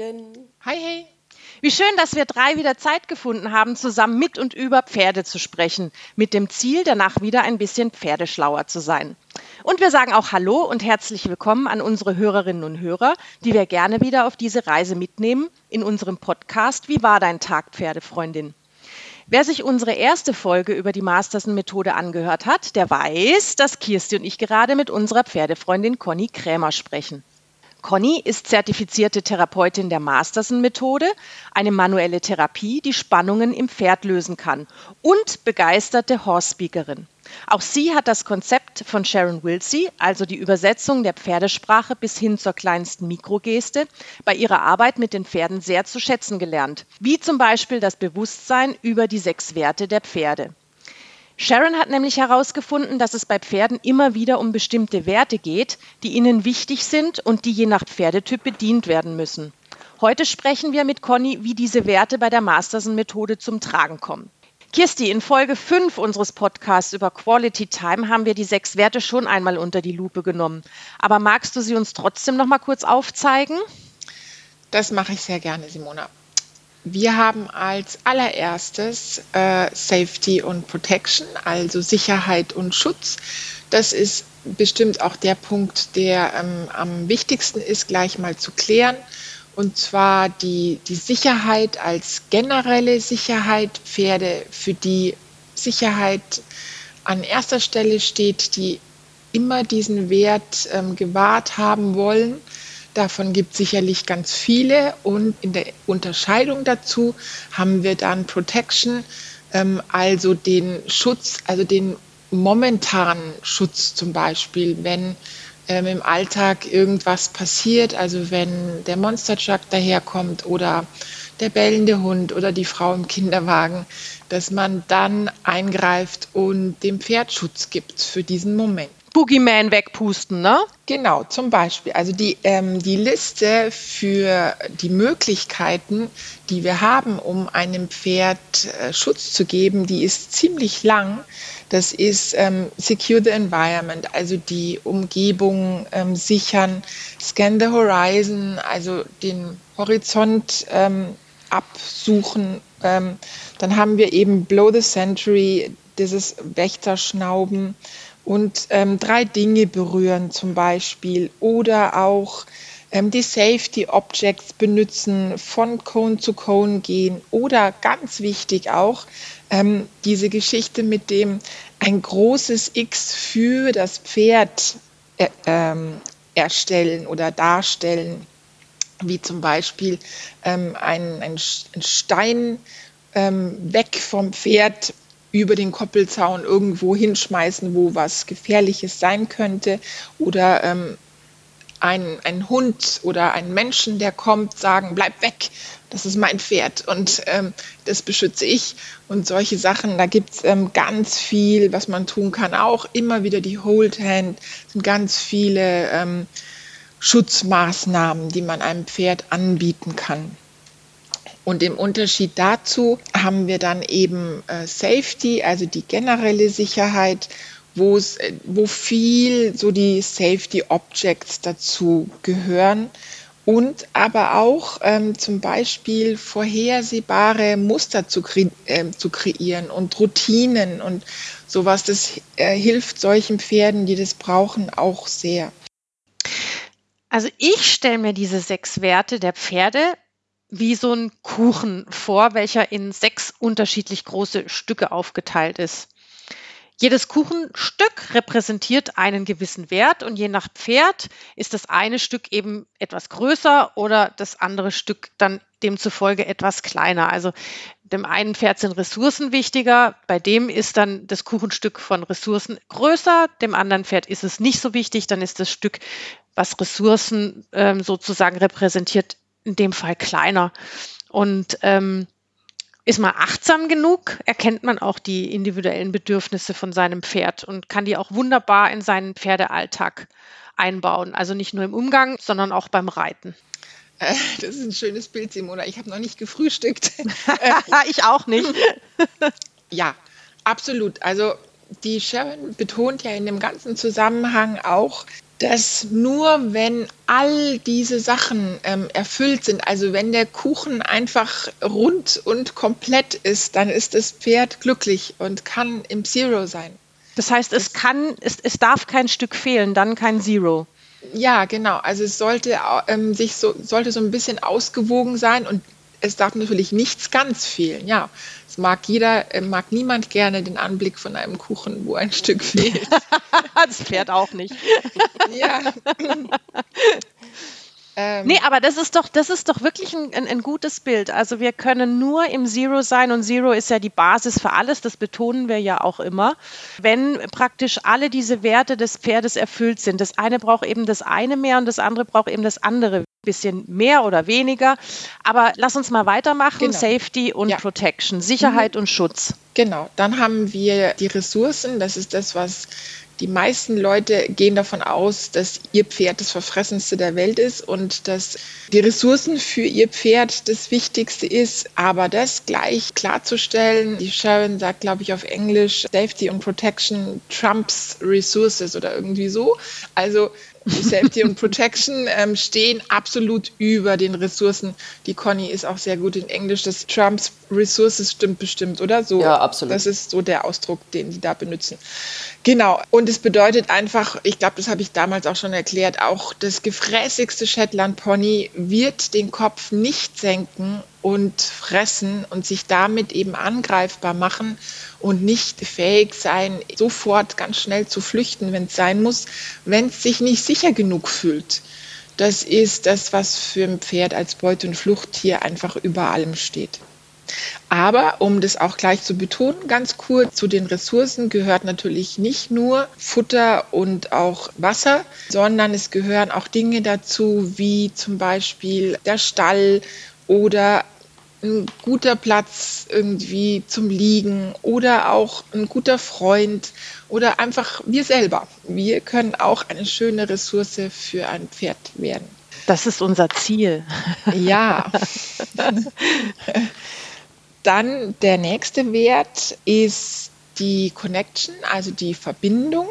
Hallöchen. Hi, hey. Wie schön, dass wir drei wieder Zeit gefunden haben, zusammen mit und über Pferde zu sprechen, mit dem Ziel, danach wieder ein bisschen pferdeschlauer zu sein. Und wir sagen auch Hallo und herzlich willkommen an unsere Hörerinnen und Hörer, die wir gerne wieder auf diese Reise mitnehmen in unserem Podcast Wie war dein Tag, Pferdefreundin? Wer sich unsere erste Folge über die Masterson-Methode angehört hat, der weiß, dass Kirsti und ich gerade mit unserer Pferdefreundin Conny Krämer sprechen. Conny ist zertifizierte Therapeutin der Masterson-Methode, eine manuelle Therapie, die Spannungen im Pferd lösen kann und begeisterte Horse-Speakerin. Auch sie hat das Konzept von Sharon Wilsey, also die Übersetzung der Pferdesprache bis hin zur kleinsten Mikrogeste, bei ihrer Arbeit mit den Pferden sehr zu schätzen gelernt, wie zum Beispiel das Bewusstsein über die sechs Werte der Pferde. Sharon hat nämlich herausgefunden, dass es bei Pferden immer wieder um bestimmte Werte geht, die ihnen wichtig sind und die je nach Pferdetyp bedient werden müssen. Heute sprechen wir mit Conny, wie diese Werte bei der Masterson-Methode zum Tragen kommen. Kirsti, in Folge 5 unseres Podcasts über Quality Time haben wir die sechs Werte schon einmal unter die Lupe genommen. Aber magst du sie uns trotzdem noch mal kurz aufzeigen? Das mache ich sehr gerne, Simona. Wir haben als allererstes äh, Safety und Protection, also Sicherheit und Schutz. Das ist bestimmt auch der Punkt, der ähm, am wichtigsten ist, gleich mal zu klären. Und zwar die, die Sicherheit als generelle Sicherheit, Pferde, für die Sicherheit an erster Stelle steht, die immer diesen Wert ähm, gewahrt haben wollen Davon gibt es sicherlich ganz viele und in der Unterscheidung dazu haben wir dann Protection, ähm, also den Schutz, also den momentanen Schutz zum Beispiel, wenn ähm, im Alltag irgendwas passiert, also wenn der Monster Truck daherkommt oder der bellende Hund oder die Frau im Kinderwagen, dass man dann eingreift und dem Pferd Schutz gibt für diesen Moment. Boogeyman wegpusten, ne? Genau, zum Beispiel. Also die, ähm, die Liste für die Möglichkeiten, die wir haben, um einem Pferd äh, Schutz zu geben, die ist ziemlich lang. Das ist ähm, Secure the Environment, also die Umgebung ähm, sichern, Scan the Horizon, also den Horizont ähm, absuchen. Ähm, dann haben wir eben Blow the Century, dieses Wächterschnauben und ähm, drei Dinge berühren zum Beispiel. Oder auch ähm, die Safety Objects benutzen, von Cone zu Cone gehen. Oder ganz wichtig auch ähm, diese Geschichte mit dem ein großes X für das Pferd äh, ähm, erstellen oder darstellen, wie zum Beispiel ähm, ein, ein, Stein ähm, weg vom Pferd über den Koppelzaun irgendwo hinschmeißen, wo was Gefährliches sein könnte oder ähm, ein, ein Hund oder ein Menschen, der kommt, sagen, bleib weg, das ist mein Pferd und ähm, das beschütze ich. Und solche Sachen, da gibt es ähm, ganz viel, was man tun kann. Auch immer wieder die Hold Hand, sind ganz viele ähm, Schutzmaßnahmen, die man einem Pferd anbieten kann. Und im Unterschied dazu haben wir dann eben äh, Safety, also die generelle Sicherheit, äh, wo viel so die Safety Objects dazu gehören und aber auch ähm, zum Beispiel vorhersehbare Muster zu, kre äh, zu, kreieren und Routinen und sowas. Das äh, hilft solchen Pferden, die das brauchen, auch sehr. Also ich stelle mir diese sechs Werte der Pferde wie so ein Kuchen vor, welcher in sechs unterschiedlich große Stücke aufgeteilt ist. Jedes Kuchenstück repräsentiert einen gewissen Wert und je nach Pferd ist das eine Stück eben etwas größer oder das andere Stück dann demzufolge etwas kleiner. Also dem einen Pferd sind Ressourcen wichtiger, bei dem ist dann das Kuchenstück von Ressourcen größer, dem anderen Pferd ist es nicht so wichtig, dann ist das Stück, was Ressourcen ähm, sozusagen repräsentiert, in dem Fall kleiner. Und ähm, ist man achtsam genug, erkennt man auch die individuellen Bedürfnisse von seinem Pferd und kann die auch wunderbar in seinen Pferdealltag einbauen. Also nicht nur im Umgang, sondern auch beim Reiten. Äh, das ist ein schönes Bild, Simona. Ich habe noch nicht gefrühstückt. ich auch nicht. ja, absolut. Also die Sharon betont ja in dem ganzen Zusammenhang auch, dass nur wenn all diese Sachen ähm, erfüllt sind, also wenn der Kuchen einfach rund und komplett ist, dann ist das Pferd glücklich und kann im Zero sein. Das heißt, es kann, es, es darf kein Stück fehlen, dann kein Zero. Ja, genau. Also es sollte ähm, sich so, sollte so ein bisschen ausgewogen sein und es darf natürlich nichts ganz fehlen. Ja, es mag jeder, äh, mag niemand gerne den Anblick von einem Kuchen, wo ein Stück fehlt. das Pferd auch nicht. ja. Ähm, nee, aber das ist doch, das ist doch wirklich ein, ein, ein, gutes Bild. Also wir können nur im Zero sein und Zero ist ja die Basis für alles, das betonen wir ja auch immer. Wenn praktisch alle diese Werte des Pferdes erfüllt sind, das eine braucht eben das eine mehr und das andere braucht eben das andere bisschen mehr oder weniger. Aber lass uns mal weitermachen. Genau. Safety und ja. Protection, Sicherheit mhm. und Schutz. Genau, dann haben wir die Ressourcen. Das ist das, was die meisten Leute gehen davon aus, dass ihr Pferd das Verfressenste der Welt ist und dass die Ressourcen für ihr Pferd das Wichtigste ist. Aber das gleich klarzustellen, die Sharon sagt, glaube ich, auf Englisch, Safety und Protection trumps Resources oder irgendwie so. Also Safety und Protection ähm, stehen absolut über den Ressourcen. Die Conny ist auch sehr gut in Englisch. Das Trumps Resources stimmt bestimmt, oder? So, ja, absolut. Das ist so der Ausdruck, den die da benutzen. Genau. Und es bedeutet einfach, ich glaube, das habe ich damals auch schon erklärt, auch das gefräßigste Shetland Pony wird den Kopf nicht senken und fressen und sich damit eben angreifbar machen und nicht fähig sein, sofort ganz schnell zu flüchten, wenn es sein muss, wenn es sich nicht sicher genug fühlt. Das ist das, was für ein Pferd als Beute- und Fluchttier einfach über allem steht. Aber um das auch gleich zu betonen, ganz kurz, zu den Ressourcen gehört natürlich nicht nur Futter und auch Wasser, sondern es gehören auch Dinge dazu, wie zum Beispiel der Stall oder ein guter Platz irgendwie zum Liegen oder auch ein guter Freund oder einfach wir selber. Wir können auch eine schöne Ressource für ein Pferd werden. Das ist unser Ziel. Ja. Dann der nächste Wert ist die Connection, also die Verbindung.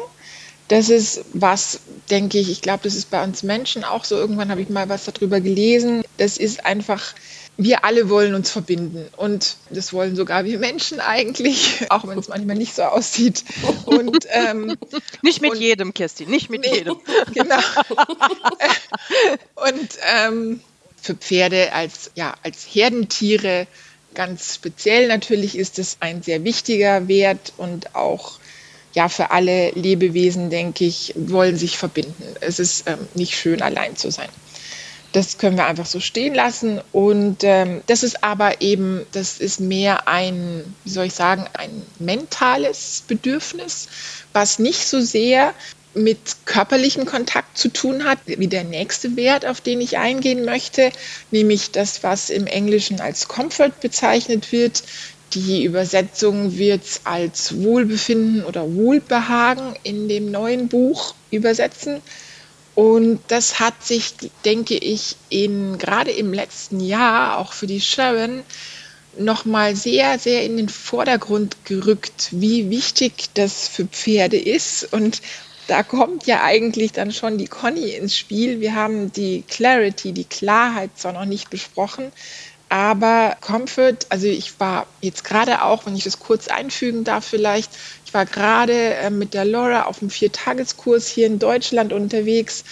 Das ist was, denke ich, ich glaube, das ist bei uns Menschen auch so. Irgendwann habe ich mal was darüber gelesen. Das ist einfach wir alle wollen uns verbinden und das wollen sogar wir Menschen eigentlich, auch wenn es manchmal nicht so aussieht. Und, ähm, nicht mit und, jedem, Kirstin, nicht mit nee, jedem. Genau. und ähm, für Pferde als, ja, als Herdentiere ganz speziell natürlich ist es ein sehr wichtiger Wert und auch ja, für alle Lebewesen, denke ich, wollen sich verbinden. Es ist ähm, nicht schön, allein zu sein. Das können wir einfach so stehen lassen. Und ähm, das ist aber eben, das ist mehr ein, wie soll ich sagen, ein mentales Bedürfnis, was nicht so sehr mit körperlichem Kontakt zu tun hat, wie der nächste Wert, auf den ich eingehen möchte, nämlich das, was im Englischen als Comfort bezeichnet wird. Die Übersetzung wird als Wohlbefinden oder Wohlbehagen in dem neuen Buch übersetzen. Und das hat sich, denke ich, in, gerade im letzten Jahr auch für die Sharon nochmal sehr, sehr in den Vordergrund gerückt, wie wichtig das für Pferde ist. Und da kommt ja eigentlich dann schon die Conny ins Spiel. Wir haben die Clarity, die Klarheit zwar noch nicht besprochen, aber Comfort, also ich war jetzt gerade auch, wenn ich das kurz einfügen darf vielleicht, ich war gerade äh, mit der Laura auf einem Viertageskurs hier in Deutschland unterwegs.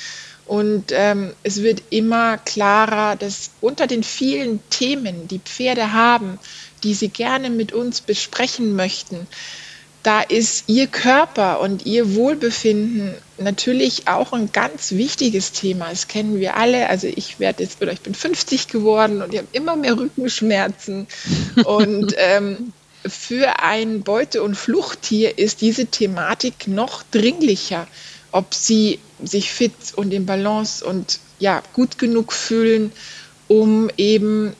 Und ähm, es wird immer klarer, dass unter den vielen Themen, die Pferde haben, die sie gerne mit uns besprechen möchten, da ist Ihr Körper und Ihr Wohlbefinden natürlich auch ein ganz wichtiges Thema. Das kennen wir alle. Also ich werde jetzt oder ich bin 50 geworden und ich habe immer mehr Rückenschmerzen. und ähm, für ein Beute- und Fluchttier ist diese Thematik noch dringlicher, ob sie sich fit und in Balance und ja gut genug fühlen, um eben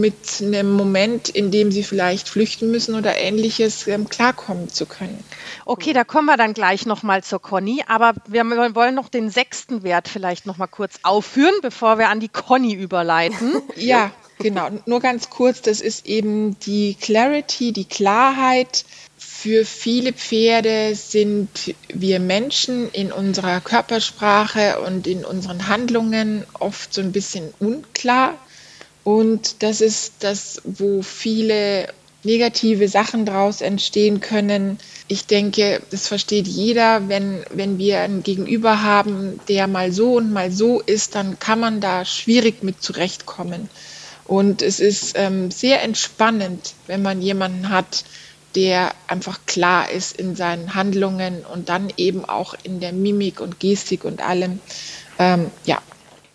mit einem Moment, in dem sie vielleicht flüchten müssen oder ähnliches, ähm, klarkommen zu können. Okay, da kommen wir dann gleich nochmal zur Conny, aber wir wollen noch den sechsten Wert vielleicht nochmal kurz aufführen, bevor wir an die Conny überleiten. ja, genau. Nur ganz kurz, das ist eben die Clarity, die Klarheit Für viele Pferde sind wir Menschen in unserer Körpersprache und in unseren Handlungen oft so ein bisschen unklar. Und das ist das, wo viele negative Sachen daraus entstehen können. Ich denke, das versteht jeder, wenn, wenn wir einen Gegenüber haben, der mal so und mal so ist, dann kann man da schwierig mit zurechtkommen. Und es ist ähm, sehr entspannend, wenn man jemanden hat, der einfach klar ist in seinen Handlungen und dann eben auch in der Mimik und Gestik und allem. Ähm, ja,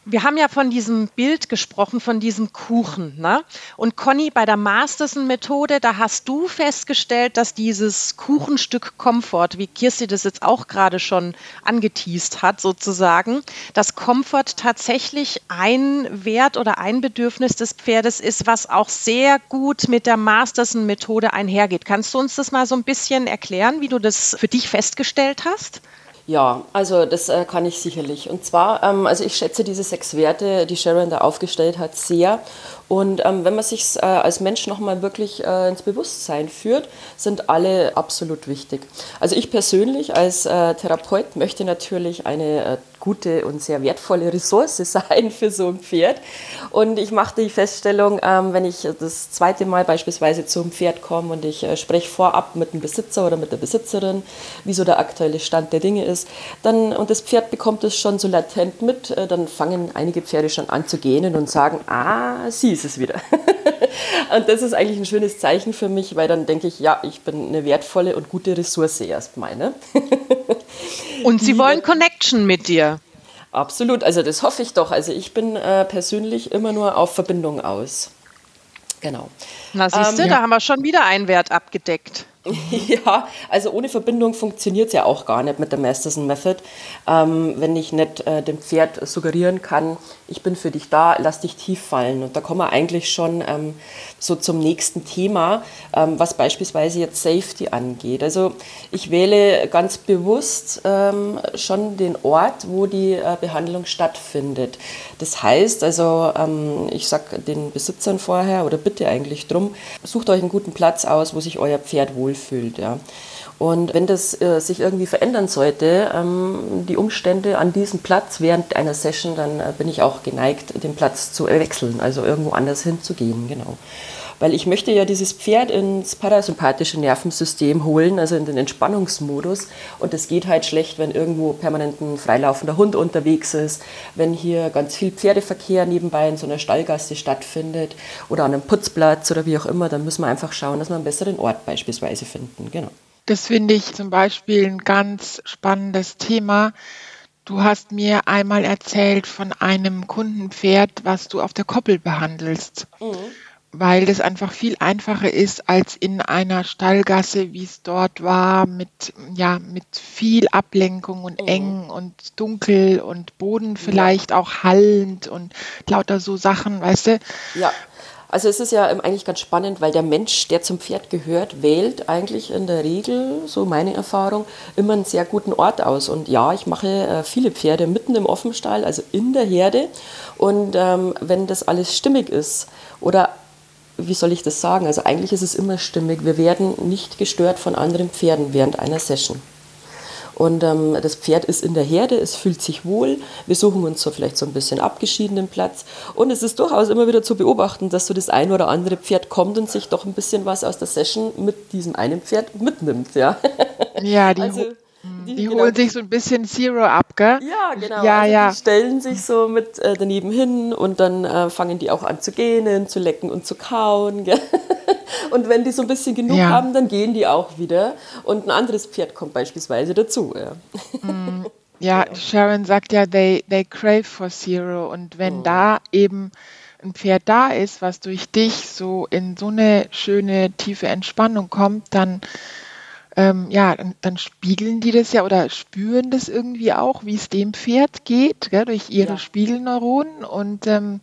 wir haben ja von diesem Bild gesprochen, von diesem Kuchen. Ne? Und Conny, bei der Masterson-Methode, da hast du festgestellt, dass dieses Kuchenstück Komfort, wie Kirsti das jetzt auch gerade schon angeteased hat, sozusagen, dass Komfort tatsächlich ein Wert oder ein Bedürfnis des Pferdes ist, was auch sehr gut mit der Masterson-Methode einhergeht. Kannst du uns das mal so ein bisschen erklären, wie du das für dich festgestellt hast? Ja, also das äh, kann ich sicherlich. Und zwar, ähm, also ich schätze diese sechs Werte, die Sharon da aufgestellt hat, sehr. Und ähm, wenn man sich äh, als Mensch nochmal wirklich äh, ins Bewusstsein führt, sind alle absolut wichtig. Also ich persönlich als äh, Therapeut möchte natürlich eine äh, gute und sehr wertvolle Ressource sein für so ein Pferd. Und ich mache die Feststellung, ähm, wenn ich das zweite Mal beispielsweise zum Pferd komme und ich äh, spreche vorab mit dem Besitzer oder mit der Besitzerin, wie so der aktuelle Stand der Dinge ist, dann, und das Pferd bekommt es schon so latent mit, äh, dann fangen einige Pferde schon an zu gähnen und sagen, ah, sie ist es wieder. und das ist eigentlich ein schönes Zeichen für mich, weil dann denke ich, ja, ich bin eine wertvolle und gute Ressource erstmal. Ne? Und sie wollen Connection mit dir. Absolut, also das hoffe ich doch. Also ich bin äh, persönlich immer nur auf Verbindung aus. Genau. Na siehst du, ähm, da haben wir schon wieder einen Wert abgedeckt. Ja, also ohne Verbindung funktioniert es ja auch gar nicht mit der Masterson Method. Ähm, wenn ich nicht äh, dem Pferd suggerieren kann, ich bin für dich da, lass dich tief fallen. Und da kommen wir eigentlich schon ähm, so zum nächsten Thema, ähm, was beispielsweise jetzt Safety angeht. Also ich wähle ganz bewusst ähm, schon den Ort, wo die äh, Behandlung stattfindet. Das heißt also, ähm, ich sage den Besitzern vorher oder bitte eigentlich drum, sucht euch einen guten Platz aus, wo sich euer Pferd wohlfühlt. Ja. Und wenn das äh, sich irgendwie verändern sollte, ähm, die Umstände an diesem Platz während einer Session, dann äh, bin ich auch geneigt, den Platz zu wechseln, also irgendwo anders hinzugehen, genau. Weil ich möchte ja dieses Pferd ins parasympathische Nervensystem holen, also in den Entspannungsmodus. Und das geht halt schlecht, wenn irgendwo permanent ein freilaufender Hund unterwegs ist, wenn hier ganz viel Pferdeverkehr nebenbei in so einer Stallgasse stattfindet oder an einem Putzplatz oder wie auch immer. Dann müssen wir einfach schauen, dass wir einen besseren Ort beispielsweise finden. Genau. Das finde ich zum Beispiel ein ganz spannendes Thema. Du hast mir einmal erzählt von einem Kundenpferd, was du auf der Koppel behandelst. Mhm. Weil das einfach viel einfacher ist als in einer Stallgasse, wie es dort war, mit, ja, mit viel Ablenkung und mhm. eng und dunkel und Boden vielleicht ja. auch hallend und lauter so Sachen, weißt du? Ja. Also es ist ja eigentlich ganz spannend, weil der Mensch, der zum Pferd gehört, wählt eigentlich in der Regel, so meine Erfahrung, immer einen sehr guten Ort aus. Und ja, ich mache äh, viele Pferde mitten im Offenstall, also in der Herde. Und ähm, wenn das alles stimmig ist oder wie soll ich das sagen? Also eigentlich ist es immer stimmig. Wir werden nicht gestört von anderen Pferden während einer Session. Und ähm, das Pferd ist in der Herde, es fühlt sich wohl. Wir suchen uns so vielleicht so ein bisschen abgeschiedenen Platz. Und es ist durchaus immer wieder zu beobachten, dass so das ein oder andere Pferd kommt und sich doch ein bisschen was aus der Session mit diesem einen Pferd mitnimmt. Ja, ja die, also, die, die genau, holen sich so ein bisschen Zero ab, gell? Ja, genau. Ja, also ja. Die stellen sich so mit äh, daneben hin und dann äh, fangen die auch an zu gähnen, zu lecken und zu kauen. Gell? Und wenn die so ein bisschen genug ja. haben, dann gehen die auch wieder. Und ein anderes Pferd kommt beispielsweise dazu. Ja, mm. ja Sharon sagt ja, they, they crave for Zero. Und wenn oh. da eben ein Pferd da ist, was durch dich so in so eine schöne, tiefe Entspannung kommt, dann ähm, ja, dann, dann, spiegeln die das ja oder spüren das irgendwie auch, wie es dem Pferd geht, gell, durch ihre ja. Spiegelneuronen und ähm,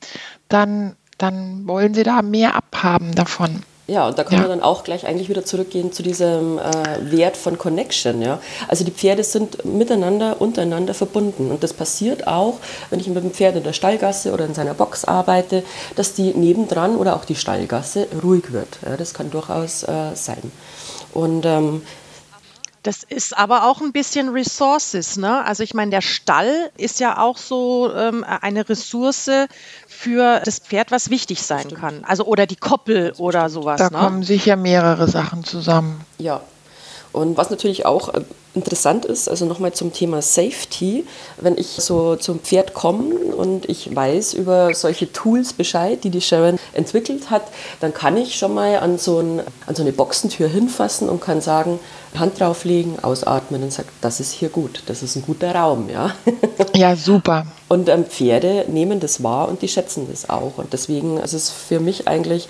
dann, dann wollen sie da mehr abhaben davon. Ja, und da können ja. wir dann auch gleich eigentlich wieder zurückgehen zu diesem äh, Wert von Connection. Ja? Also die Pferde sind miteinander, untereinander verbunden. Und das passiert auch, wenn ich mit dem Pferd in der Stallgasse oder in seiner Box arbeite, dass die nebendran oder auch die Stallgasse ruhig wird. Ja? Das kann durchaus äh, sein. Und ähm, das ist aber auch ein bisschen Resources, ne? Also ich meine, der Stall ist ja auch so ähm, eine Ressource für das Pferd, was wichtig sein Stimmt. kann. Also oder die Koppel oder sowas. Da ne? kommen sicher mehrere Sachen zusammen. Ja. Und was natürlich auch äh, interessant ist, also nochmal zum Thema Safety, wenn ich so zum Pferd komme und ich weiß über solche Tools Bescheid, die die Sharon entwickelt hat, dann kann ich schon mal an so, ein, an so eine Boxentür hinfassen und kann sagen, Hand drauflegen, ausatmen und sagt, das ist hier gut, das ist ein guter Raum. Ja, ja super. Und ähm, Pferde nehmen das wahr und die schätzen das auch. Und deswegen ist es für mich eigentlich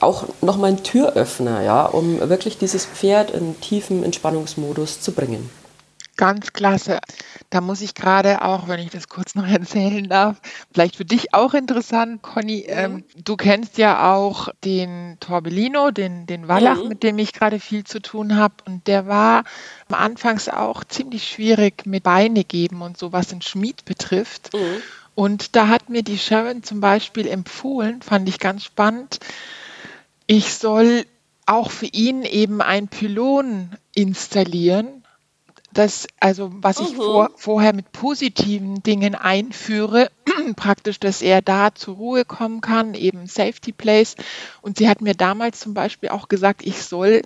auch nochmal ein Türöffner, ja, um wirklich dieses Pferd in tiefen Entspannungsmodus zu bringen. Ganz klasse. Da muss ich gerade auch, wenn ich das kurz noch erzählen darf, vielleicht für dich auch interessant, Conny. Mhm. Ähm, du kennst ja auch den Torbellino, den, den Wallach, mhm. mit dem ich gerade viel zu tun habe. Und der war am Anfangs auch ziemlich schwierig mit Beine geben und so, was den Schmied betrifft. Mhm. Und da hat mir die Sharon zum Beispiel empfohlen, fand ich ganz spannend, ich soll auch für ihn eben ein Pylon installieren das, also was ich vor, vorher mit positiven Dingen einführe, praktisch, dass er da zur Ruhe kommen kann, eben Safety Place. Und sie hat mir damals zum Beispiel auch gesagt, ich soll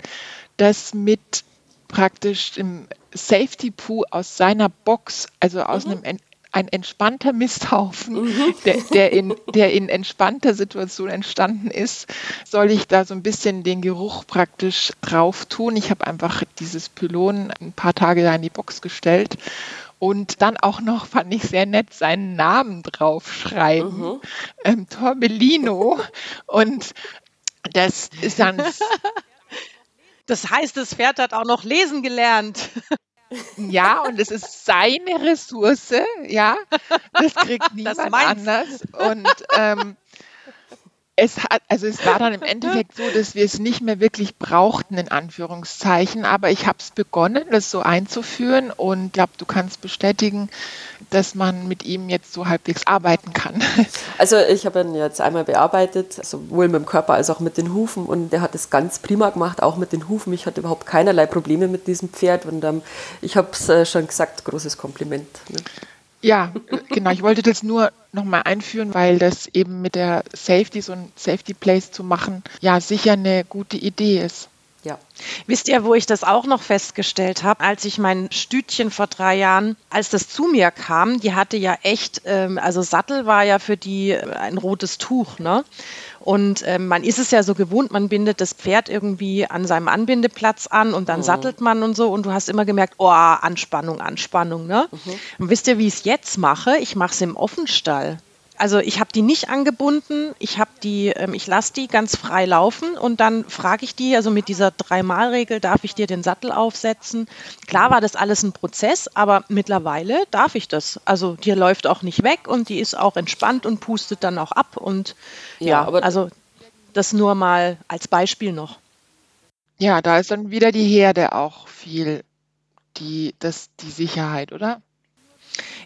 das mit praktisch im Safety Poo aus seiner Box, also aus mhm. einem ein entspannter Misthaufen, mhm. der, der, in, der in entspannter Situation entstanden ist, soll ich da so ein bisschen den Geruch praktisch drauf tun. Ich habe einfach dieses Pylon ein paar Tage da in die Box gestellt und dann auch noch, fand ich sehr nett, seinen Namen draufschreiben. Mhm. Ähm, Torbellino. Und das ist dann. Das heißt, das Pferd hat auch noch lesen gelernt. Ja, und es ist seine Ressource, ja. Das kriegt niemand das anders. Und ähm, es hat, also es war dann im Endeffekt so, dass wir es nicht mehr wirklich brauchten, in Anführungszeichen, aber ich habe es begonnen, das so einzuführen und ich glaube, du kannst bestätigen, dass man mit ihm jetzt so halbwegs arbeiten kann. Also ich habe ihn jetzt einmal bearbeitet, sowohl mit dem Körper als auch mit den Hufen und der hat es ganz prima gemacht, auch mit den Hufen. Ich hatte überhaupt keinerlei Probleme mit diesem Pferd und ähm, ich habe es äh, schon gesagt, großes Kompliment. Ne? Ja, genau. Ich wollte das nur nochmal einführen, weil das eben mit der Safety, so ein Safety Place zu machen, ja sicher eine gute Idee ist. Ja. Wisst ihr, wo ich das auch noch festgestellt habe, als ich mein Stütchen vor drei Jahren, als das zu mir kam, die hatte ja echt, ähm, also Sattel war ja für die ein rotes Tuch, ne? Und äh, man ist es ja so gewohnt, man bindet das Pferd irgendwie an seinem Anbindeplatz an und dann mhm. sattelt man und so. Und du hast immer gemerkt, oh, Anspannung, Anspannung. Ne? Mhm. Und wisst ihr, wie ich es jetzt mache? Ich mache es im Offenstall. Also ich habe die nicht angebunden, ich habe die, ähm, ich lasse die ganz frei laufen und dann frage ich die, also mit dieser Dreimal-Regel darf ich dir den Sattel aufsetzen. Klar war das alles ein Prozess, aber mittlerweile darf ich das. Also die läuft auch nicht weg und die ist auch entspannt und pustet dann auch ab und ja, ja also das nur mal als Beispiel noch. Ja, da ist dann wieder die Herde auch viel die, das, die Sicherheit, oder?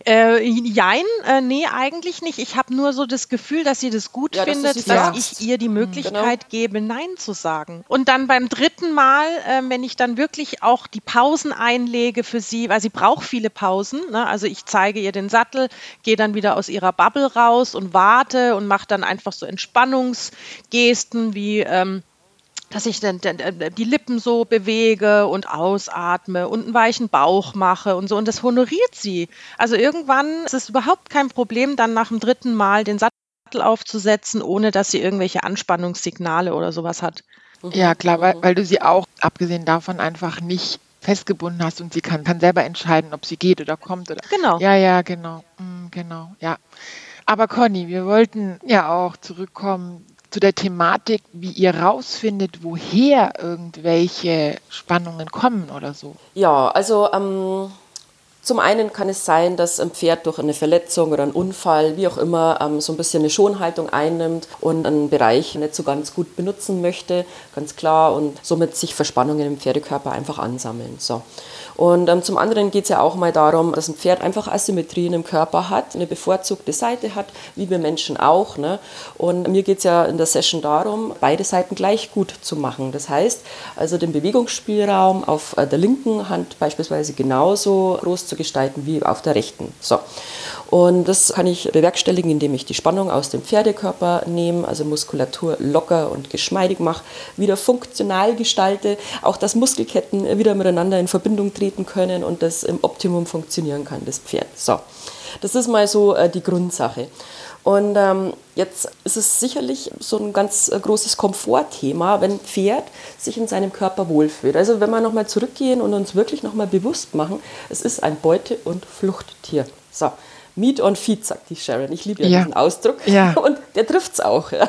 Äh, jein, äh, nee, eigentlich nicht. Ich habe nur so das Gefühl, dass sie das gut ja, findet, dass, dass ich ihr die mhm, Möglichkeit genau. gebe, Nein zu sagen. Und dann beim dritten Mal, äh, wenn ich dann wirklich auch die Pausen einlege für sie, weil sie braucht viele Pausen. Ne? Also ich zeige ihr den Sattel, gehe dann wieder aus ihrer Bubble raus und warte und mache dann einfach so Entspannungsgesten wie ähm, dass ich dann, dann, die Lippen so bewege und ausatme und einen weichen Bauch mache und so. Und das honoriert sie. Also irgendwann ist es überhaupt kein Problem, dann nach dem dritten Mal den Sattel aufzusetzen, ohne dass sie irgendwelche Anspannungssignale oder sowas hat. Ja, klar, weil, weil du sie auch, abgesehen davon, einfach nicht festgebunden hast und sie kann, kann selber entscheiden, ob sie geht oder kommt. Oder, genau. Ja, ja, genau. Mm, genau, ja. Aber Conny, wir wollten ja auch zurückkommen zu der Thematik, wie ihr rausfindet, woher irgendwelche Spannungen kommen oder so? Ja, also ähm, zum einen kann es sein, dass ein Pferd durch eine Verletzung oder einen Unfall, wie auch immer, ähm, so ein bisschen eine Schonhaltung einnimmt und einen Bereich nicht so ganz gut benutzen möchte, ganz klar, und somit sich Verspannungen im Pferdekörper einfach ansammeln. So. Und ähm, zum anderen geht es ja auch mal darum, dass ein Pferd einfach Asymmetrien im Körper hat, eine bevorzugte Seite hat, wie wir Menschen auch. Ne? Und mir geht es ja in der Session darum, beide Seiten gleich gut zu machen. Das heißt, also den Bewegungsspielraum auf äh, der linken Hand beispielsweise genauso groß zu gestalten wie auf der rechten. So. Und das kann ich bewerkstelligen, indem ich die Spannung aus dem Pferdekörper nehme, also Muskulatur locker und geschmeidig mache, wieder funktional gestalte, auch dass Muskelketten wieder miteinander in Verbindung treten können und das im Optimum funktionieren kann, das Pferd. So, das ist mal so äh, die Grundsache. Und ähm, jetzt ist es sicherlich so ein ganz äh, großes Komfortthema, wenn ein Pferd sich in seinem Körper wohlfühlt. Also wenn wir nochmal zurückgehen und uns wirklich nochmal bewusst machen, es ist ein Beute- und Fluchttier. So, Meat on Feed, sagt die Sharon. Ich liebe ja, ja, diesen Ausdruck. Ja. Und der trifft es auch. Ja.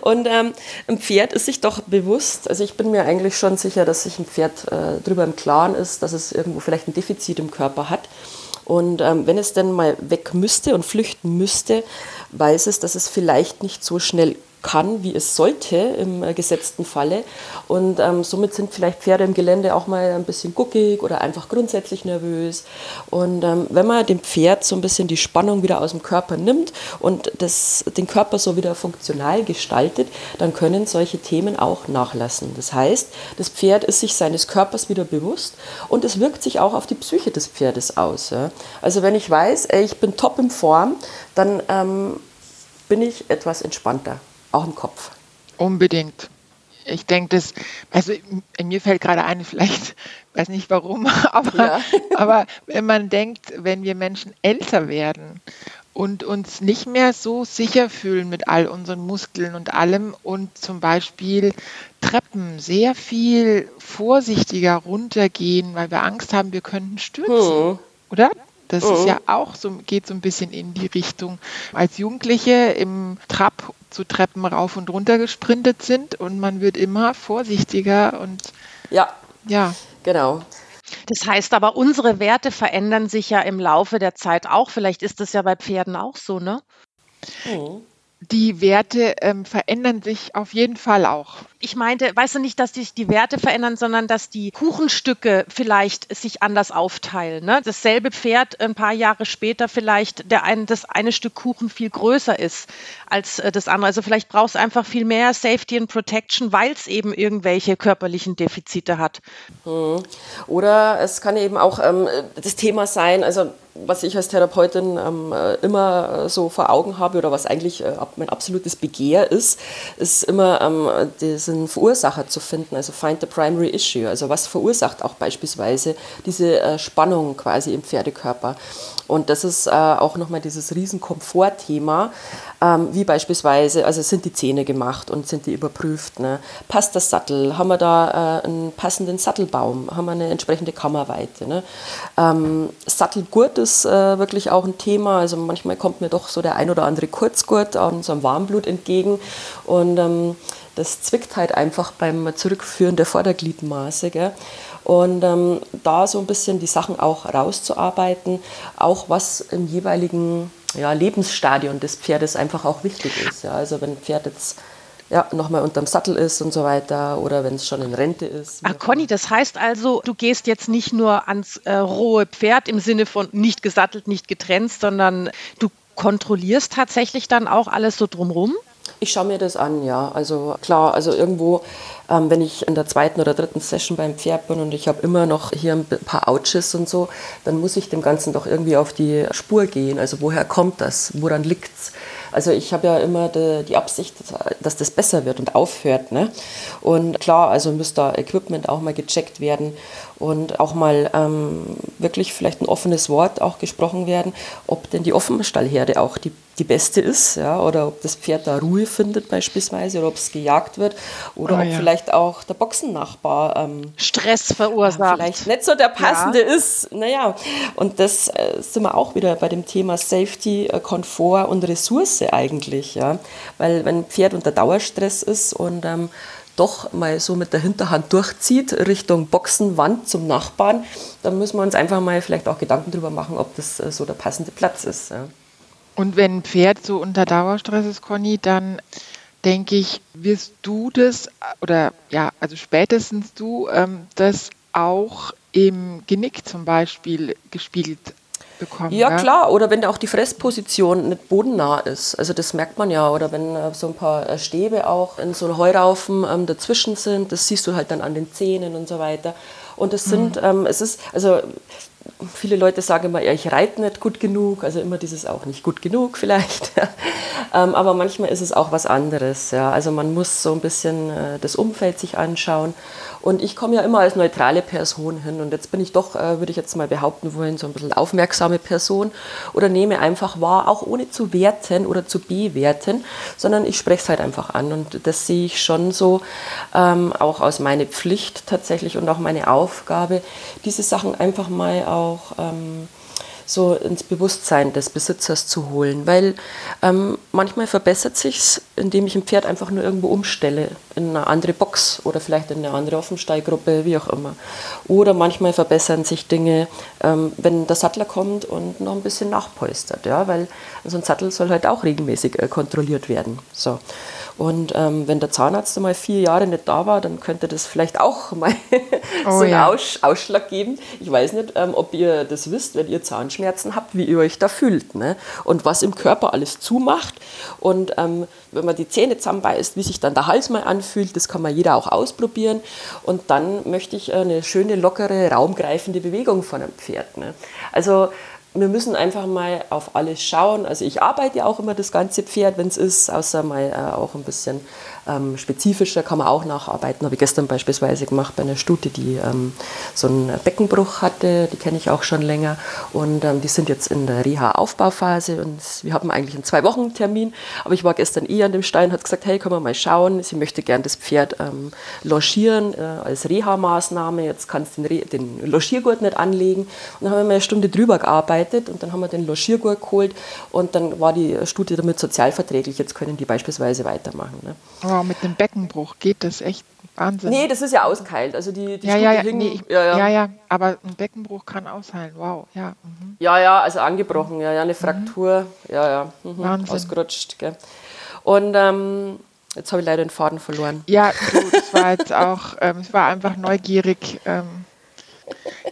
Und ähm, ein Pferd ist sich doch bewusst, also ich bin mir eigentlich schon sicher, dass sich ein Pferd äh, darüber im Klaren ist, dass es irgendwo vielleicht ein Defizit im Körper hat. Und ähm, wenn es denn mal weg müsste und flüchten müsste, weiß es, dass es vielleicht nicht so schnell kann, wie es sollte im äh, gesetzten Falle. Und ähm, somit sind vielleicht Pferde im Gelände auch mal ein bisschen guckig oder einfach grundsätzlich nervös. Und ähm, wenn man dem Pferd so ein bisschen die Spannung wieder aus dem Körper nimmt und das, den Körper so wieder funktional gestaltet, dann können solche Themen auch nachlassen. Das heißt, das Pferd ist sich seines Körpers wieder bewusst und es wirkt sich auch auf die Psyche des Pferdes aus. Ja. Also wenn ich weiß, ey, ich bin top in Form, dann ähm, bin ich etwas entspannter auch im Kopf. Unbedingt. Ich denke, das, also mir fällt gerade ein, vielleicht, weiß nicht warum, aber, ja. aber wenn man denkt, wenn wir Menschen älter werden und uns nicht mehr so sicher fühlen mit all unseren Muskeln und allem und zum Beispiel Treppen sehr viel vorsichtiger runtergehen, weil wir Angst haben, wir könnten stürzen, hm. oder? Das ist ja auch so, geht so ein bisschen in die Richtung, als Jugendliche im Trab zu Treppen rauf und runter gesprintet sind und man wird immer vorsichtiger und ja, ja, genau. Das heißt aber, unsere Werte verändern sich ja im Laufe der Zeit auch. Vielleicht ist das ja bei Pferden auch so, ne? Mhm die Werte ähm, verändern sich auf jeden Fall auch. Ich meinte, weißt du nicht, dass sich die Werte verändern, sondern dass die Kuchenstücke vielleicht sich anders aufteilen. Ne? Dasselbe Pferd ein paar Jahre später vielleicht der ein, das eine Stück Kuchen viel größer ist als äh, das andere. Also vielleicht brauchst du einfach viel mehr Safety and Protection, weil es eben irgendwelche körperlichen Defizite hat. Mhm. Oder es kann eben auch ähm, das Thema sein, also was ich als Therapeutin ähm, äh, immer äh, so vor Augen habe oder was eigentlich äh, mein absolutes Begehr ist, ist immer ähm, diesen Verursacher zu finden, also find the primary issue, also was verursacht auch beispielsweise diese äh, Spannung quasi im Pferdekörper. Und das ist äh, auch nochmal dieses Riesenkomfortthema, ähm, wie beispielsweise, also sind die Zähne gemacht und sind die überprüft, ne? passt das Sattel, haben wir da äh, einen passenden Sattelbaum, haben wir eine entsprechende Kammerweite. Ne? Ähm, Sattelgurt ist äh, wirklich auch ein Thema, also manchmal kommt mir doch so der ein oder andere Kurzgurt an so einem Warmblut entgegen und ähm, das zwickt halt einfach beim Zurückführen der Vordergliedmaße. Gell? Und ähm, da so ein bisschen die Sachen auch rauszuarbeiten, auch was im jeweiligen ja, Lebensstadion des Pferdes einfach auch wichtig ist. Ja. Also wenn ein Pferd jetzt ja, nochmal unterm Sattel ist und so weiter oder wenn es schon in Rente ist. Ach Conny, das heißt also, du gehst jetzt nicht nur ans äh, rohe Pferd im Sinne von nicht gesattelt, nicht getrennt, sondern du kontrollierst tatsächlich dann auch alles so drumrum? Ich schaue mir das an, ja. Also klar, also irgendwo, ähm, wenn ich in der zweiten oder dritten Session beim Pferd bin und ich habe immer noch hier ein paar Ouches und so, dann muss ich dem Ganzen doch irgendwie auf die Spur gehen. Also woher kommt das? Woran liegt es? Also ich habe ja immer die, die, Absicht, dass das besser wird und aufhört. Ne? Und klar, also müsste da Equipment auch mal gecheckt werden und auch mal ähm, wirklich vielleicht ein offenes Wort auch gesprochen werden, ob denn die Offenstallherde auch die, die beste ist, ja, oder ob das Pferd da Ruhe findet beispielsweise, oder ob es gejagt wird, oder oh, ob ja. vielleicht auch der Boxennachbar ähm, Stress verursacht. Vielleicht nicht so der passende ja. ist. Naja, und das äh, sind wir auch wieder bei dem Thema Safety, äh, Komfort und Ressource eigentlich, ja, weil wenn ein Pferd unter Dauerstress ist und ähm, doch mal so mit der Hinterhand durchzieht Richtung Boxenwand zum Nachbarn, dann müssen wir uns einfach mal vielleicht auch Gedanken darüber machen, ob das äh, so der passende Platz ist. Ja. Und wenn ein Pferd so unter Dauerstress ist, Conny, dann denke ich, wirst du das oder ja, also spätestens du ähm, das auch im Genick zum Beispiel gespiegelt bekommen. Ja, klar, oder wenn auch die Fressposition nicht bodennah ist. Also das merkt man ja. Oder wenn äh, so ein paar äh, Stäbe auch in so einem Heuraufen ähm, dazwischen sind, das siehst du halt dann an den Zähnen und so weiter. Und es sind, mhm. ähm, es ist, also viele Leute sagen immer, ja, ich reite nicht gut genug, also immer dieses auch nicht gut genug vielleicht. ähm, aber manchmal ist es auch was anderes. Ja. Also man muss so ein bisschen äh, das Umfeld sich anschauen. Und ich komme ja immer als neutrale Person hin. Und jetzt bin ich doch, äh, würde ich jetzt mal behaupten wollen, so ein bisschen aufmerksame Person oder nehme einfach wahr, auch ohne zu werten oder zu bewerten, sondern ich spreche es halt einfach an. Und das sehe ich schon so ähm, auch aus meiner Pflicht tatsächlich und auch meine Aufgabe, diese Sachen einfach mal auch ähm, so ins Bewusstsein des Besitzers zu holen. Weil ähm, manchmal verbessert sich indem ich ein Pferd einfach nur irgendwo umstelle, in eine andere Box oder vielleicht in eine andere Offenstallgruppe, wie auch immer. Oder manchmal verbessern sich Dinge, ähm, wenn der Sattler kommt und noch ein bisschen nachpolstert, ja, weil so ein Sattel soll halt auch regelmäßig äh, kontrolliert werden. So. Und ähm, wenn der Zahnarzt mal vier Jahre nicht da war, dann könnte das vielleicht auch mal oh, so einen ja. Aus Ausschlag geben. Ich weiß nicht, ähm, ob ihr das wisst, wenn ihr Zahnschmerzen habt, wie ihr euch da fühlt. Ne? Und was im Körper alles zumacht. Und ähm, wenn man die Zähne zusammenbeißt, wie sich dann der Hals mal anfühlt, das kann man jeder auch ausprobieren. Und dann möchte ich eine schöne, lockere, raumgreifende Bewegung von einem Pferd. Ne? Also wir müssen einfach mal auf alles schauen. Also ich arbeite ja auch immer das ganze Pferd, wenn es ist, außer mal äh, auch ein bisschen ähm, spezifischer kann man auch nacharbeiten. Habe ich gestern beispielsweise gemacht bei einer Stute, die ähm, so einen Beckenbruch hatte. Die kenne ich auch schon länger. Und ähm, die sind jetzt in der Reha-Aufbauphase. Und wir haben eigentlich einen Zwei-Wochen-Termin. Aber ich war gestern eh an dem Stein, hat gesagt, hey, können wir mal schauen. Sie möchte gern das Pferd ähm, logieren äh, als Reha-Maßnahme. Jetzt kannst du den, den Logiergurt nicht anlegen. Und dann haben wir eine Stunde drüber gearbeitet. Und dann haben wir den Logiergurt geholt. Und dann war die Stute damit sozialverträglich. Jetzt können die beispielsweise weitermachen. Ne? Oh, mit dem Beckenbruch geht das echt Wahnsinn. Nee, das ist ja auskeilt. Also die, die ja, ja, ja, nee, ich, ja, ja, ja, ja. aber ein Beckenbruch kann ausheilen. Wow, ja. Mhm. Ja, ja, also angebrochen, ja, ja, eine Fraktur, mhm. ja, ja, mhm. Wahnsinn. ausgerutscht. Gell. Und ähm, jetzt habe ich leider den Faden verloren. Ja, du, das war jetzt auch, ähm, es war einfach neugierig. Ähm,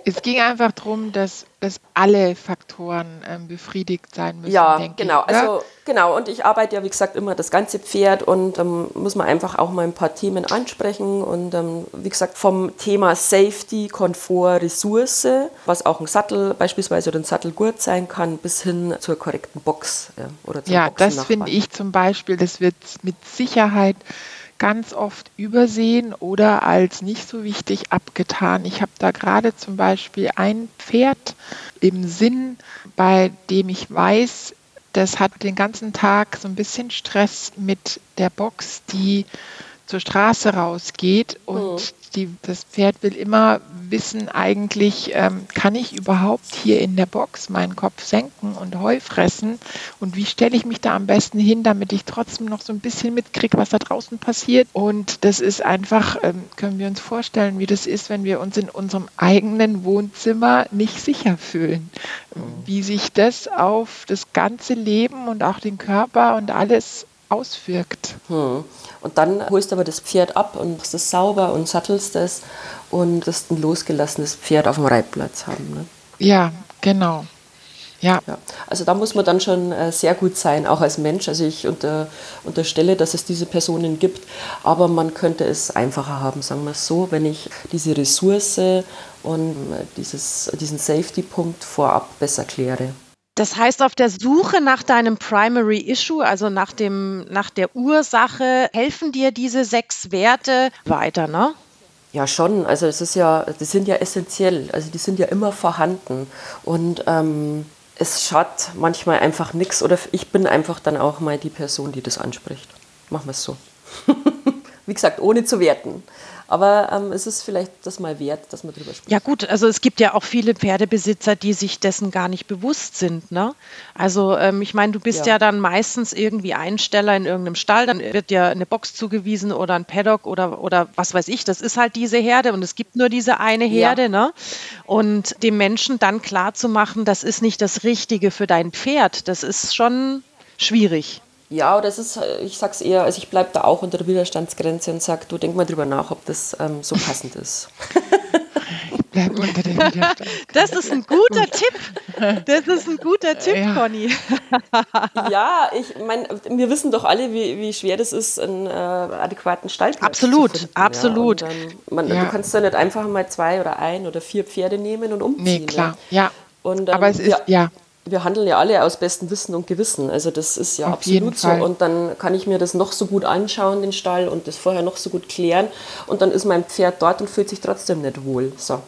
es ging einfach darum, dass, dass alle Faktoren ähm, befriedigt sein müssen. Ja, genau. Ich, also genau. Und ich arbeite ja wie gesagt immer das ganze Pferd und ähm, muss man einfach auch mal ein paar Themen ansprechen und ähm, wie gesagt vom Thema Safety, Komfort, Ressource, was auch ein Sattel beispielsweise oder ein Sattelgurt sein kann, bis hin zur korrekten Box ja, oder zum Ja, das finde ich zum Beispiel. Das wird mit Sicherheit ganz oft übersehen oder als nicht so wichtig abgetan. Ich habe da gerade zum Beispiel ein Pferd im Sinn, bei dem ich weiß, das hat den ganzen Tag so ein bisschen Stress mit der Box, die zur Straße rausgeht und mhm. die, das Pferd will immer wissen eigentlich, ähm, kann ich überhaupt hier in der Box meinen Kopf senken und Heu fressen? Und wie stelle ich mich da am besten hin, damit ich trotzdem noch so ein bisschen mitkriege, was da draußen passiert? Und das ist einfach, ähm, können wir uns vorstellen, wie das ist, wenn wir uns in unserem eigenen Wohnzimmer nicht sicher fühlen. Mhm. Wie sich das auf das ganze Leben und auch den Körper und alles auswirkt. Hm. Und dann holst du aber das Pferd ab und machst es sauber und sattelst es und wirst ein losgelassenes Pferd auf dem Reitplatz haben. Ne? Ja, genau. Ja. ja. Also da muss man dann schon äh, sehr gut sein, auch als Mensch. Also ich unter, unterstelle, dass es diese Personen gibt, aber man könnte es einfacher haben, sagen wir es so, wenn ich diese Ressource und äh, dieses, diesen Safety-Punkt vorab besser kläre. Das heißt, auf der Suche nach deinem Primary Issue, also nach, dem, nach der Ursache, helfen dir diese sechs Werte weiter, ne? Ja, schon. Also es ist ja, die sind ja essentiell. Also die sind ja immer vorhanden. Und ähm, es schadet manchmal einfach nichts. Oder ich bin einfach dann auch mal die Person, die das anspricht. Machen wir es so. Wie gesagt, ohne zu werten. Aber ähm, es ist vielleicht das mal wert, dass man darüber spricht. Ja gut, also es gibt ja auch viele Pferdebesitzer, die sich dessen gar nicht bewusst sind. Ne? Also ähm, ich meine, du bist ja. ja. dann meistens irgendwie Einsteller in irgendeinem Stall, dann wird dir eine Box zugewiesen oder ein Paddock oder, oder was weiß ich. Das ist halt diese Herde und es gibt nur diese eine Herde. Ja. Ne? Und dem Menschen dann klar zu machen, das ist nicht das Richtige für dein Pferd, das ist schon schwierig. Ja, das ist, äh, ich sag's eher, also ich bleibe da auch unter der Widerstandsgrenze und sage, du denk mal drüber nach, ob das ähm, so passend ist. bleibt unter dem Widerstand. Das ist ein guter Tipp. Das ist ein guter Tipp, ja. Conny. ja, ich meine, wir wissen doch alle, wie, wie schwer das ist, einen äh, adäquaten Stallplatz absolut, zu finden. Absolut, ja. man, ja. Du kannst da nicht einfach mal zwei oder ein oder vier Pferde nehmen und umziehen. Nee, klar, ja. Und, ähm, Aber es ist, ja wir handeln ja alle aus bestem Wissen und Gewissen. Also das ist ja Auf absolut so. Und dann kann ich mir das noch so gut anschauen, den Stall, und das vorher noch so gut klären. Und dann ist mein Pferd dort und fühlt sich trotzdem nicht wohl. So.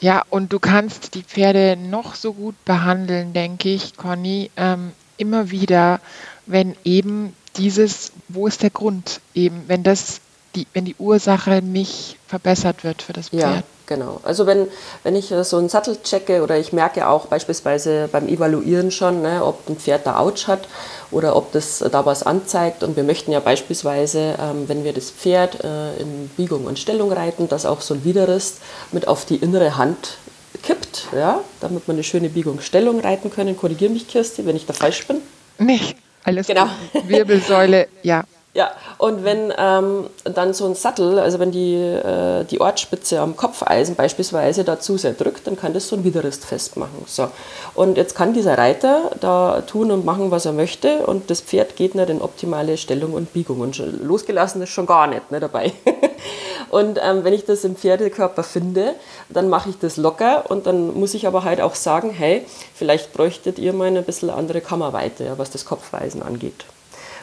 Ja, und du kannst die Pferde noch so gut behandeln, denke ich, Conny, ähm, immer wieder, wenn eben dieses, wo ist der Grund, eben, wenn das die, wenn die Ursache nicht verbessert wird für das Pferd. Ja, genau. Also wenn, wenn ich so einen Sattel checke oder ich merke auch beispielsweise beim Evaluieren schon, ne, ob ein Pferd da Ouch hat oder ob das da was anzeigt und wir möchten ja beispielsweise, ähm, wenn wir das Pferd äh, in Biegung und Stellung reiten, dass auch so ein Widerrist mit auf die innere Hand kippt, ja, damit wir eine schöne Biegung-Stellung reiten können. Korrigiere mich, Kirsti, wenn ich da falsch bin. Nicht, alles genau. Wirbelsäule, ja. Ja, und wenn ähm, dann so ein Sattel, also wenn die, äh, die Ortspitze am Kopfeisen beispielsweise dazu sehr drückt, dann kann das so ein Widerrist festmachen. So. Und jetzt kann dieser Reiter da tun und machen, was er möchte und das Pferd geht nicht in optimale Stellung und Biegung und losgelassen ist schon gar nicht ne, dabei. und ähm, wenn ich das im Pferdekörper finde, dann mache ich das locker und dann muss ich aber halt auch sagen, hey, vielleicht bräuchtet ihr mal eine bisschen andere Kammerweite, was das Kopfweisen angeht.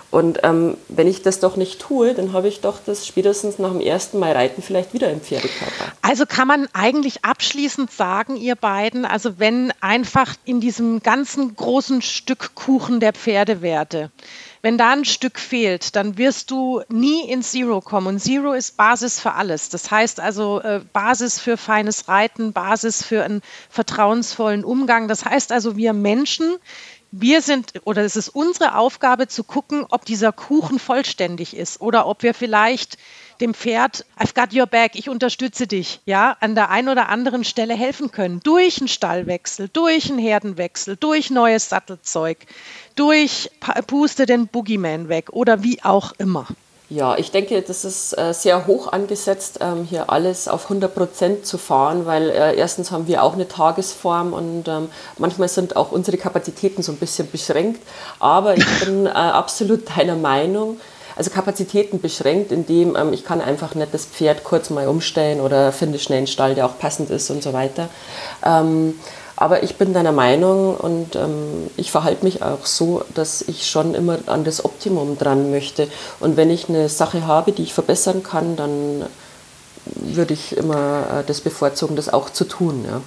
Und ähm, wenn ich das doch nicht tue, dann habe ich doch das spätestens nach dem ersten Mal Reiten vielleicht wieder im Pferdekörper. Also kann man eigentlich abschließend sagen, ihr beiden, also wenn einfach in diesem ganzen großen Stück Kuchen der Pferdewerte, wenn da ein Stück fehlt, dann wirst du nie ins Zero kommen. Und Zero ist Basis für alles. Das heißt also äh, Basis für feines Reiten, Basis für einen vertrauensvollen Umgang. Das heißt also, wir Menschen, wir sind oder es ist unsere Aufgabe zu gucken, ob dieser Kuchen vollständig ist oder ob wir vielleicht dem Pferd, I've got your back, ich unterstütze dich, ja, an der einen oder anderen Stelle helfen können. Durch einen Stallwechsel, durch einen Herdenwechsel, durch neues Sattelzeug, durch Puste den Boogeyman weg oder wie auch immer. Ja, ich denke, das ist äh, sehr hoch angesetzt, ähm, hier alles auf 100 Prozent zu fahren, weil äh, erstens haben wir auch eine Tagesform und ähm, manchmal sind auch unsere Kapazitäten so ein bisschen beschränkt. Aber ich bin äh, absolut deiner Meinung. Also Kapazitäten beschränkt, indem ähm, ich kann einfach nicht das Pferd kurz mal umstellen oder finde schnell einen Stall, der auch passend ist und so weiter. Aber ich bin deiner Meinung und ähm, ich verhalte mich auch so, dass ich schon immer an das Optimum dran möchte. Und wenn ich eine Sache habe, die ich verbessern kann, dann würde ich immer äh, das bevorzugen, das auch zu tun. Ja.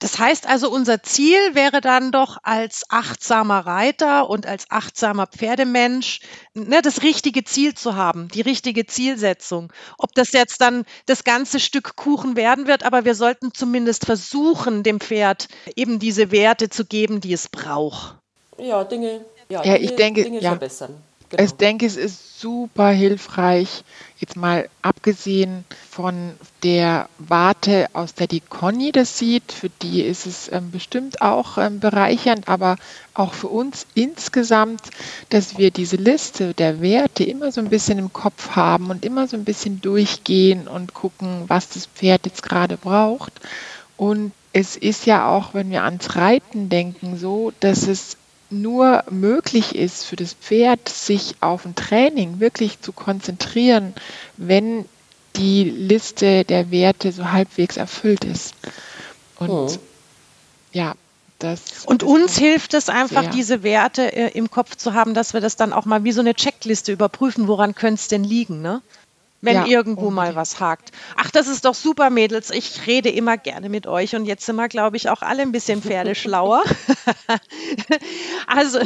Das heißt also, unser Ziel wäre dann doch als achtsamer Reiter und als achtsamer Pferdemensch ne, das richtige Ziel zu haben, die richtige Zielsetzung. Ob das jetzt dann das ganze Stück Kuchen werden wird, aber wir sollten zumindest versuchen, dem Pferd eben diese Werte zu geben, die es braucht. Ja, Dinge, ja, ja Dinge, ich denke, Dinge ja. verbessern. Genau. Ich denke, es ist super hilfreich, jetzt mal abgesehen von der Warte, aus der die Conny das sieht, für die ist es ähm, bestimmt auch ähm, bereichernd, aber auch für uns insgesamt, dass wir diese Liste der Werte immer so ein bisschen im Kopf haben und immer so ein bisschen durchgehen und gucken, was das Pferd jetzt gerade braucht. Und es ist ja auch, wenn wir ans Reiten denken, so, dass es nur möglich ist für das Pferd, sich auf ein Training wirklich zu konzentrieren, wenn die Liste der Werte so halbwegs erfüllt ist. Und oh. ja, das. Und uns hilft es einfach, sehr. diese Werte äh, im Kopf zu haben, dass wir das dann auch mal wie so eine Checkliste überprüfen, woran könnte es denn liegen, ne? Wenn ja, irgendwo unbedingt. mal was hakt. Ach, das ist doch super, Mädels. Ich rede immer gerne mit euch und jetzt sind wir, glaube ich, auch alle ein bisschen pferdeschlauer. also.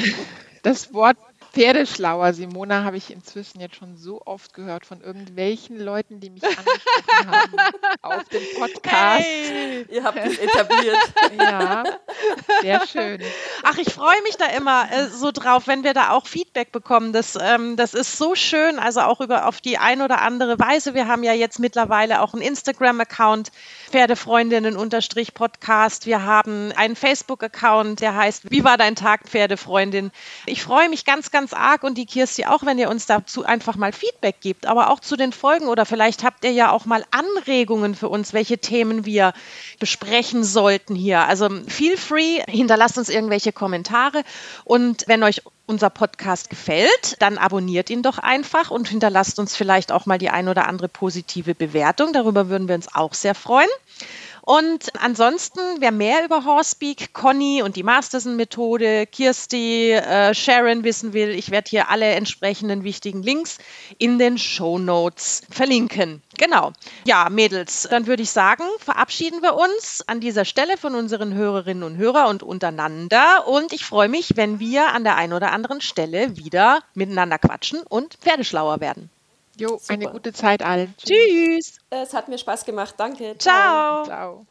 Das Wort Pferdeschlauer, Simona, habe ich inzwischen jetzt schon so oft gehört von irgendwelchen Leuten, die mich angesprochen haben auf dem Podcast. Hey, ihr habt es etabliert. ja, sehr schön. Ach, ich freue mich da immer äh, so drauf, wenn wir da auch Feedback bekommen. Das, ähm, das ist so schön, also auch über auf die ein oder andere Weise. Wir haben ja jetzt mittlerweile auch einen Instagram-Account, Pferdefreundinnen-Podcast. Wir haben einen Facebook-Account, der heißt Wie war dein Tag, Pferdefreundin? Ich freue mich ganz, ganz ganz arg und die Kirsti auch, wenn ihr uns dazu einfach mal Feedback gebt, aber auch zu den Folgen oder vielleicht habt ihr ja auch mal Anregungen für uns, welche Themen wir besprechen sollten hier. Also feel free, hinterlasst uns irgendwelche Kommentare und wenn euch unser Podcast gefällt, dann abonniert ihn doch einfach und hinterlasst uns vielleicht auch mal die ein oder andere positive Bewertung. Darüber würden wir uns auch sehr freuen. Und ansonsten, wer mehr über Horsepeak, Conny und die Masterson-Methode, Kirsti, äh, Sharon wissen will, ich werde hier alle entsprechenden wichtigen Links in den Show Notes verlinken. Genau. Ja, Mädels, dann würde ich sagen, verabschieden wir uns an dieser Stelle von unseren Hörerinnen und Hörern und untereinander. Und ich freue mich, wenn wir an der einen oder anderen Stelle wieder miteinander quatschen und Pferdeschlauer werden. Jo, Super. eine gute Zeit allen. Tschüss. Es hat mir Spaß gemacht. Danke. Ciao. Ciao.